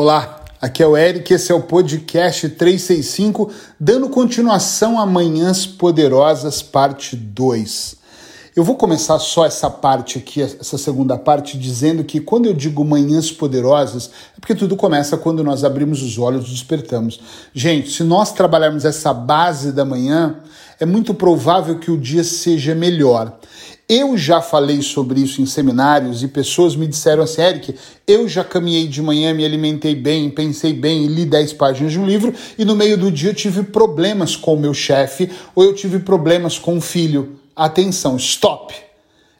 Olá, aqui é o Eric, esse é o podcast 365, dando continuação a Manhãs Poderosas, parte 2. Eu vou começar só essa parte aqui, essa segunda parte, dizendo que quando eu digo manhãs poderosas, é porque tudo começa quando nós abrimos os olhos e despertamos. Gente, se nós trabalharmos essa base da manhã, é muito provável que o dia seja melhor. Eu já falei sobre isso em seminários e pessoas me disseram assim, Eric, eu já caminhei de manhã, me alimentei bem, pensei bem li 10 páginas de um livro e no meio do dia eu tive problemas com o meu chefe ou eu tive problemas com o filho. Atenção, stop!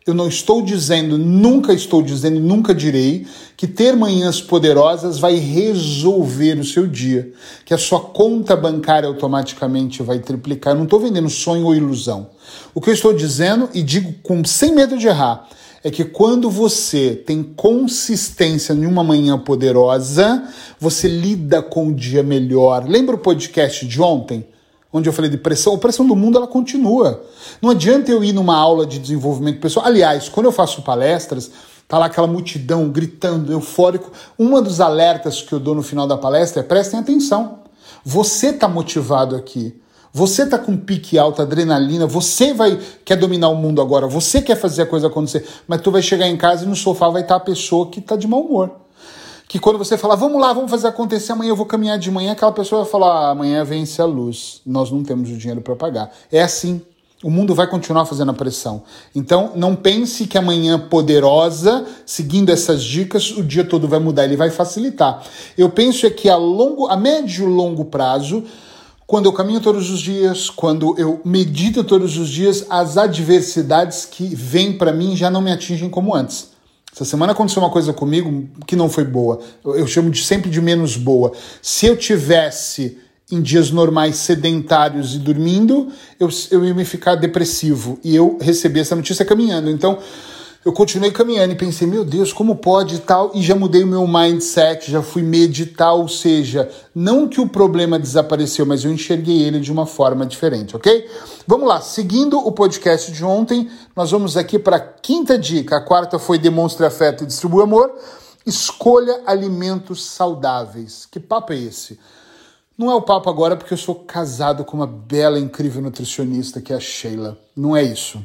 Eu não estou dizendo, nunca estou dizendo, nunca direi que ter manhãs poderosas vai resolver o seu dia, que a sua conta bancária automaticamente vai triplicar. Eu não estou vendendo sonho ou ilusão. O que eu estou dizendo, e digo com sem medo de errar, é que quando você tem consistência em uma manhã poderosa, você lida com o dia melhor. Lembra o podcast de ontem? Onde eu falei de pressão, a pressão do mundo ela continua. Não adianta eu ir numa aula de desenvolvimento pessoal. Aliás, quando eu faço palestras, tá lá aquela multidão gritando, eufórico. Um dos alertas que eu dou no final da palestra é prestem atenção. Você tá motivado aqui. Você tá com pique alto, adrenalina, você vai quer dominar o mundo agora, você quer fazer a coisa acontecer, mas tu vai chegar em casa e no sofá vai estar tá a pessoa que tá de mau humor que quando você falar, vamos lá, vamos fazer acontecer, amanhã eu vou caminhar de manhã, aquela pessoa vai falar, ah, amanhã vence a luz, nós não temos o dinheiro para pagar. É assim. O mundo vai continuar fazendo a pressão. Então, não pense que amanhã poderosa, seguindo essas dicas, o dia todo vai mudar, ele vai facilitar. Eu penso é que a longo, a médio e longo prazo, quando eu caminho todos os dias, quando eu medito todos os dias, as adversidades que vêm para mim já não me atingem como antes. Essa semana aconteceu uma coisa comigo que não foi boa. Eu, eu chamo de sempre de menos boa. Se eu tivesse em dias normais sedentários e dormindo, eu, eu ia me ficar depressivo. E eu recebi essa notícia caminhando. Então, eu continuei caminhando e pensei, meu Deus, como pode e tal, e já mudei o meu mindset, já fui meditar, ou seja, não que o problema desapareceu, mas eu enxerguei ele de uma forma diferente, ok? Vamos lá, seguindo o podcast de ontem, nós vamos aqui para a quinta dica. A quarta foi demonstre afeto e distribua amor. Escolha alimentos saudáveis. Que papo é esse? Não é o papo agora porque eu sou casado com uma bela, incrível nutricionista que é a Sheila. Não é isso.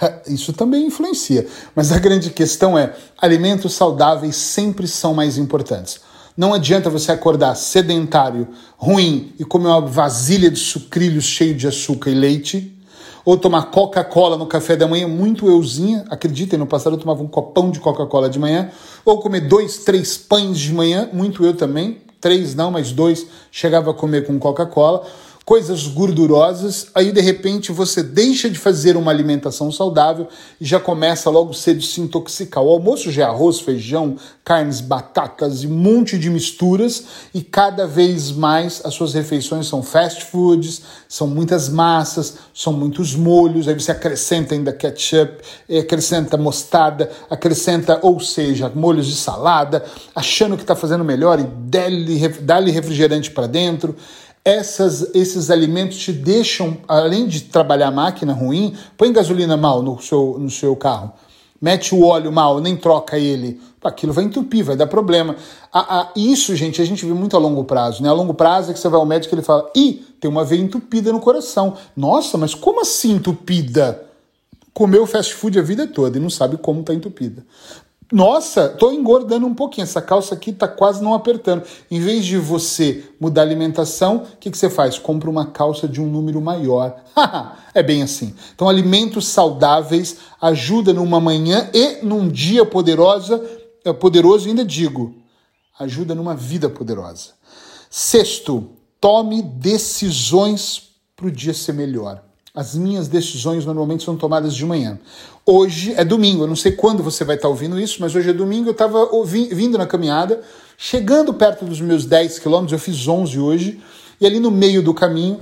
Isso também influencia, mas a grande questão é: alimentos saudáveis sempre são mais importantes. Não adianta você acordar sedentário, ruim e comer uma vasilha de sucrilhos cheio de açúcar e leite, ou tomar Coca-Cola no café da manhã, muito euzinha. Acreditem, no passado eu tomava um copão de Coca-Cola de manhã, ou comer dois, três pães de manhã, muito eu também. Três não, mas dois chegava a comer com Coca-Cola coisas gordurosas, aí de repente você deixa de fazer uma alimentação saudável e já começa logo cedo se intoxicar. O almoço já é arroz, feijão, carnes, batatas e um monte de misturas e cada vez mais as suas refeições são fast foods, são muitas massas, são muitos molhos, aí você acrescenta ainda ketchup, acrescenta mostarda, acrescenta, ou seja, molhos de salada, achando que está fazendo melhor e dá-lhe refrigerante para dentro essas, esses alimentos te deixam, além de trabalhar a máquina ruim, põe gasolina mal no seu, no seu carro, mete o óleo mal, nem troca ele, aquilo vai entupir, vai dar problema. A, a, isso, gente, a gente vê muito a longo prazo. Né? A longo prazo é que você vai ao médico e ele fala, ih, tem uma veia entupida no coração. Nossa, mas como assim entupida? Comeu fast food a vida toda e não sabe como está entupida. Nossa, tô engordando um pouquinho. Essa calça aqui tá quase não apertando. Em vez de você mudar a alimentação, o que, que você faz? Compra uma calça de um número maior. é bem assim. Então, alimentos saudáveis ajuda numa manhã e num dia poderosa, é poderoso, ainda digo, ajuda numa vida poderosa. Sexto, tome decisões para o dia ser melhor. As minhas decisões normalmente são tomadas de manhã. Hoje é domingo, eu não sei quando você vai estar ouvindo isso, mas hoje é domingo, eu estava vindo na caminhada, chegando perto dos meus 10 quilômetros, eu fiz 11 hoje, e ali no meio do caminho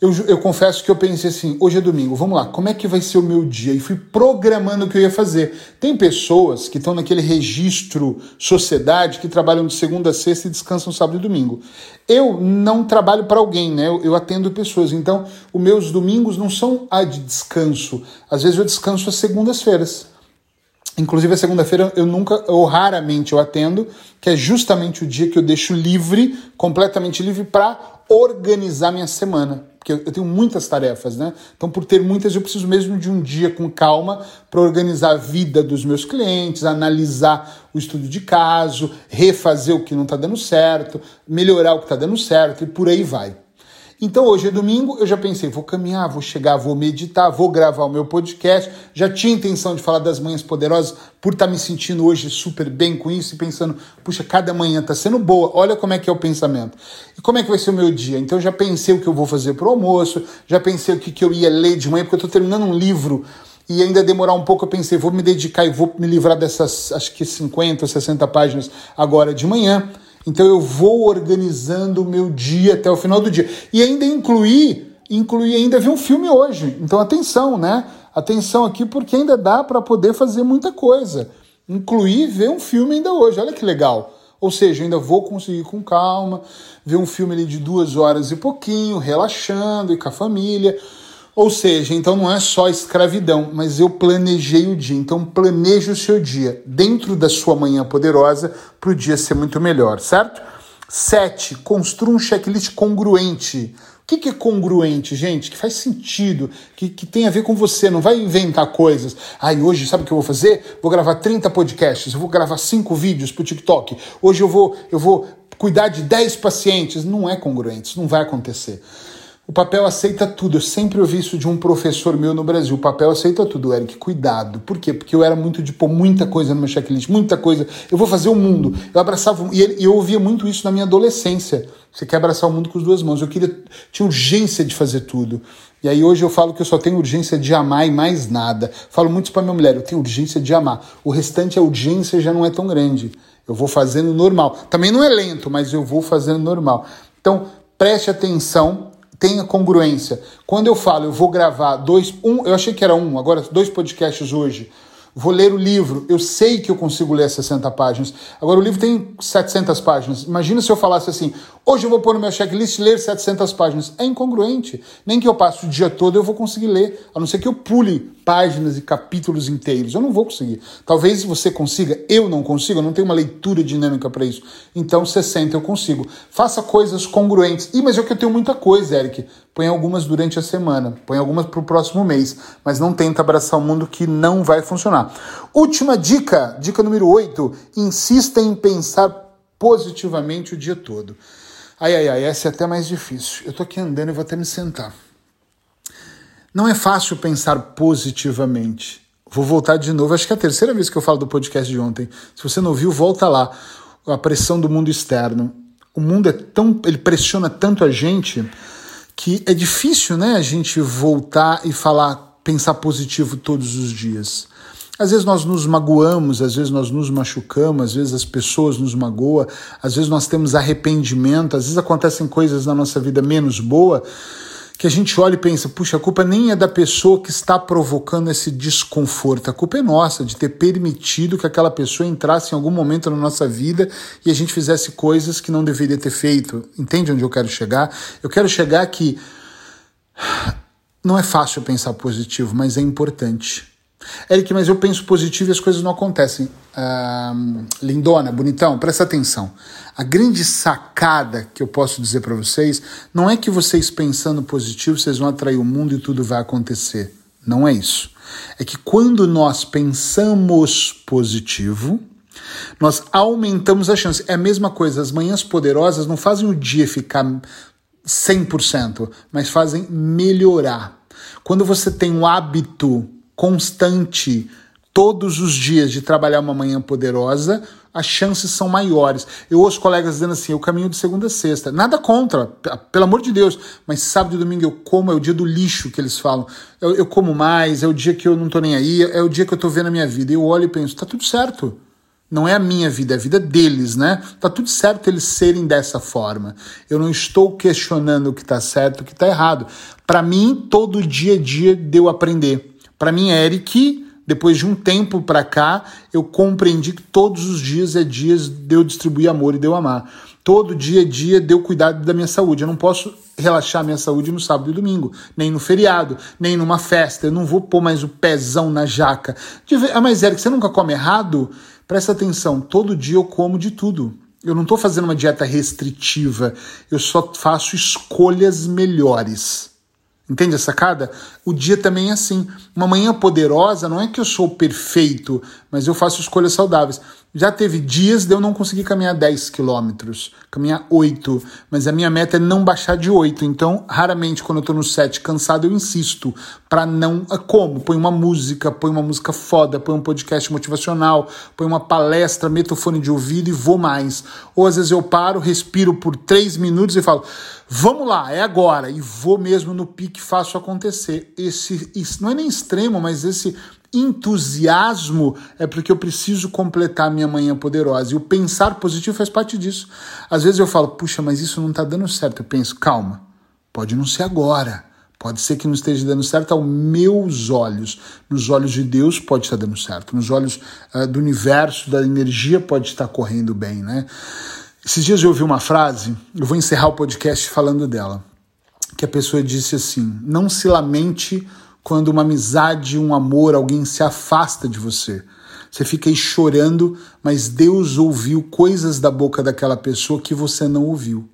eu, eu, confesso que eu pensei assim, hoje é domingo, vamos lá, como é que vai ser o meu dia? E fui programando o que eu ia fazer. Tem pessoas que estão naquele registro sociedade que trabalham de segunda a sexta e descansam sábado e domingo. Eu não trabalho para alguém, né? Eu, eu, atendo pessoas, então os meus domingos não são a de descanso. Às vezes eu descanso às segundas-feiras. Inclusive, a segunda-feira eu nunca, ou raramente eu atendo, que é justamente o dia que eu deixo livre, completamente livre, para organizar minha semana. Porque eu tenho muitas tarefas, né? Então, por ter muitas, eu preciso mesmo de um dia com calma para organizar a vida dos meus clientes, analisar o estudo de caso, refazer o que não está dando certo, melhorar o que está dando certo e por aí vai. Então hoje é domingo, eu já pensei, vou caminhar, vou chegar, vou meditar, vou gravar o meu podcast. Já tinha intenção de falar das manhãs poderosas por estar tá me sentindo hoje super bem com isso e pensando, puxa, cada manhã está sendo boa, olha como é que é o pensamento. E como é que vai ser o meu dia? Então já pensei o que eu vou fazer para o almoço, já pensei o que, que eu ia ler de manhã, porque eu estou terminando um livro e ainda demorar um pouco, eu pensei, vou me dedicar e vou me livrar dessas, acho que 50 ou 60 páginas agora de manhã. Então eu vou organizando o meu dia até o final do dia. E ainda incluir, incluir ainda ver um filme hoje. Então atenção, né? Atenção aqui porque ainda dá para poder fazer muita coisa. Incluir ver um filme ainda hoje. Olha que legal. Ou seja, ainda vou conseguir com calma ver um filme ali de duas horas e pouquinho, relaxando e com a família. Ou seja, então não é só escravidão, mas eu planejei o dia. Então planeje o seu dia dentro da sua manhã poderosa para o dia ser muito melhor, certo? 7. Construa um checklist congruente. O que, que é congruente, gente? Que faz sentido, que, que tem a ver com você, não vai inventar coisas. Ai, hoje sabe o que eu vou fazer? Vou gravar 30 podcasts, eu vou gravar 5 vídeos para o TikTok. Hoje eu vou, eu vou cuidar de 10 pacientes. Não é congruente, isso não vai acontecer. O papel aceita tudo. Eu sempre ouvi isso de um professor meu no Brasil. O papel aceita tudo, Eric. Cuidado. Por quê? Porque eu era muito de pôr muita coisa no meu checklist, muita coisa. Eu vou fazer o mundo. Eu abraçava. E eu ouvia muito isso na minha adolescência. Você quer abraçar o mundo com as duas mãos. Eu queria. Tinha urgência de fazer tudo. E aí hoje eu falo que eu só tenho urgência de amar e mais nada. Falo muito para minha mulher, eu tenho urgência de amar. O restante, a urgência já não é tão grande. Eu vou fazendo normal. Também não é lento, mas eu vou fazendo normal. Então, preste atenção tenha congruência. Quando eu falo, eu vou gravar dois, um, eu achei que era um, agora dois podcasts hoje vou ler o livro, eu sei que eu consigo ler 60 páginas. Agora, o livro tem 700 páginas. Imagina se eu falasse assim: hoje eu vou pôr no meu checklist ler 700 páginas. É incongruente. Nem que eu passe o dia todo eu vou conseguir ler, a não ser que eu pule páginas e capítulos inteiros. Eu não vou conseguir. Talvez você consiga, eu não consigo, eu não tenho uma leitura dinâmica para isso. Então, 60 eu consigo. Faça coisas congruentes. Ih, mas é que eu tenho muita coisa, Eric. Põe algumas durante a semana, põe algumas para o próximo mês, mas não tenta abraçar o mundo que não vai funcionar. Última dica, dica número 8: insista em pensar positivamente o dia todo. Ai, ai, ai, essa é até mais difícil. Eu tô aqui andando e vou até me sentar. Não é fácil pensar positivamente. Vou voltar de novo, acho que é a terceira vez que eu falo do podcast de ontem. Se você não ouviu, volta lá. A pressão do mundo externo. O mundo é tão. ele pressiona tanto a gente que é difícil, né, a gente voltar e falar, pensar positivo todos os dias. Às vezes nós nos magoamos, às vezes nós nos machucamos, às vezes as pessoas nos magoam, às vezes nós temos arrependimento, às vezes acontecem coisas na nossa vida menos boa que a gente olha e pensa, puxa, a culpa nem é da pessoa que está provocando esse desconforto, a culpa é nossa de ter permitido que aquela pessoa entrasse em algum momento na nossa vida e a gente fizesse coisas que não deveria ter feito. Entende onde eu quero chegar? Eu quero chegar que não é fácil pensar positivo, mas é importante. Eric, mas eu penso positivo e as coisas não acontecem. Ah, lindona, bonitão, presta atenção. A grande sacada que eu posso dizer para vocês não é que vocês pensando positivo vocês vão atrair o mundo e tudo vai acontecer. Não é isso. É que quando nós pensamos positivo, nós aumentamos a chance. É a mesma coisa, as manhãs poderosas não fazem o dia ficar 100%, mas fazem melhorar. Quando você tem um hábito constante todos os dias de trabalhar uma manhã poderosa, as chances são maiores. Eu ouço colegas dizendo assim: eu caminho de segunda a sexta. Nada contra, pelo amor de Deus, mas sábado e domingo eu como, é o dia do lixo que eles falam. Eu, eu como mais, é o dia que eu não tô nem aí, é o dia que eu tô vendo a minha vida. Eu olho e penso: tá tudo certo. Não é a minha vida, é a vida deles, né? Tá tudo certo eles serem dessa forma. Eu não estou questionando o que tá certo, o que tá errado. Para mim, todo dia a dia deu aprender. Para mim, Eric, Depois de um tempo para cá, eu compreendi que todos os dias é dias de eu distribuir amor e de eu amar. Todo dia é dia de eu cuidar da minha saúde. Eu não posso relaxar minha saúde no sábado e domingo, nem no feriado, nem numa festa. Eu não vou pôr mais o pezão na jaca. Ah, mas Eric, você nunca come errado? Presta atenção, todo dia eu como de tudo. Eu não estou fazendo uma dieta restritiva, eu só faço escolhas melhores. Entende a sacada? O dia também é assim. Uma manhã poderosa não é que eu sou perfeito, mas eu faço escolhas saudáveis. Já teve dias de eu não conseguir caminhar 10 quilômetros, caminhar 8, mas a minha meta é não baixar de 8. Então, raramente, quando eu tô no set cansado, eu insisto para não. Ah, como? Põe uma música, põe uma música foda, põe um podcast motivacional, põe uma palestra, meto o fone de ouvido e vou mais. Ou às vezes eu paro, respiro por 3 minutos e falo, vamos lá, é agora, e vou mesmo no pique, faço acontecer. Esse, isso não é nem extremo, mas esse entusiasmo é porque eu preciso completar minha manhã poderosa. E o pensar positivo faz parte disso. Às vezes eu falo, puxa, mas isso não está dando certo. Eu penso, calma, pode não ser agora. Pode ser que não esteja dando certo aos meus olhos. Nos olhos de Deus pode estar dando certo. Nos olhos uh, do universo, da energia, pode estar correndo bem, né? Esses dias eu ouvi uma frase, eu vou encerrar o podcast falando dela, que a pessoa disse assim: não se lamente quando uma amizade, um amor, alguém se afasta de você. Você fica aí chorando, mas Deus ouviu coisas da boca daquela pessoa que você não ouviu.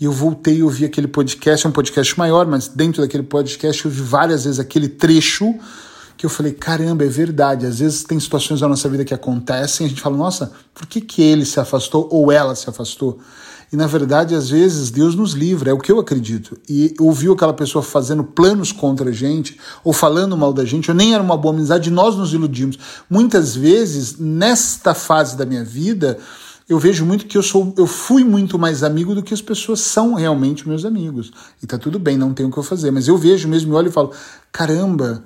E eu voltei e ouvi aquele podcast, é um podcast maior, mas dentro daquele podcast eu vi várias vezes aquele trecho que eu falei, caramba, é verdade. Às vezes tem situações na nossa vida que acontecem, a gente fala, nossa, por que, que ele se afastou ou ela se afastou? E na verdade, às vezes, Deus nos livra, é o que eu acredito. E ouviu aquela pessoa fazendo planos contra a gente, ou falando mal da gente, ou nem era uma boa amizade, nós nos iludimos. Muitas vezes, nesta fase da minha vida, eu vejo muito que eu sou, eu fui muito mais amigo do que as pessoas são realmente meus amigos. E tá tudo bem, não tenho o que eu fazer. Mas eu vejo mesmo, olho e falo: caramba,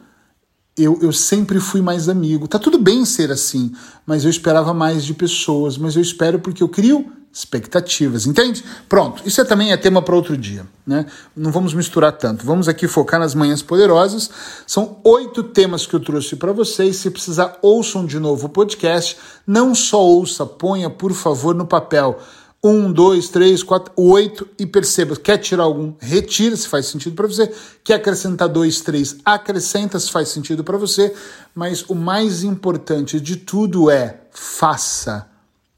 eu, eu sempre fui mais amigo. Tá tudo bem ser assim, mas eu esperava mais de pessoas. Mas eu espero porque eu crio expectativas, entende? Pronto, isso é também é tema para outro dia, né? Não vamos misturar tanto. Vamos aqui focar nas manhãs poderosas. São oito temas que eu trouxe para vocês. Se precisar, ouçam de novo o podcast. Não só ouça, ponha, por favor, no papel. Um, dois, três, quatro, oito e perceba. Quer tirar algum? Retira se faz sentido para você. Quer acrescentar dois, três? Acrescenta se faz sentido para você. Mas o mais importante de tudo é faça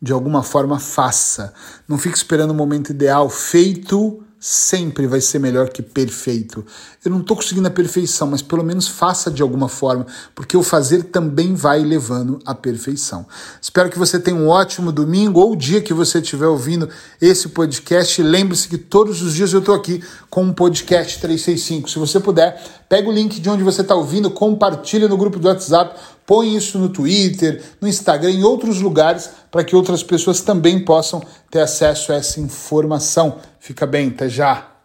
de alguma forma faça. Não fique esperando o momento ideal. Feito sempre vai ser melhor que perfeito. Eu não estou conseguindo a perfeição, mas pelo menos faça de alguma forma, porque o fazer também vai levando à perfeição. Espero que você tenha um ótimo domingo ou dia que você estiver ouvindo esse podcast. Lembre-se que todos os dias eu estou aqui com um podcast 365. Se você puder, pega o link de onde você está ouvindo, compartilha no grupo do WhatsApp Põe isso no Twitter, no Instagram, em outros lugares, para que outras pessoas também possam ter acesso a essa informação. Fica bem, até já!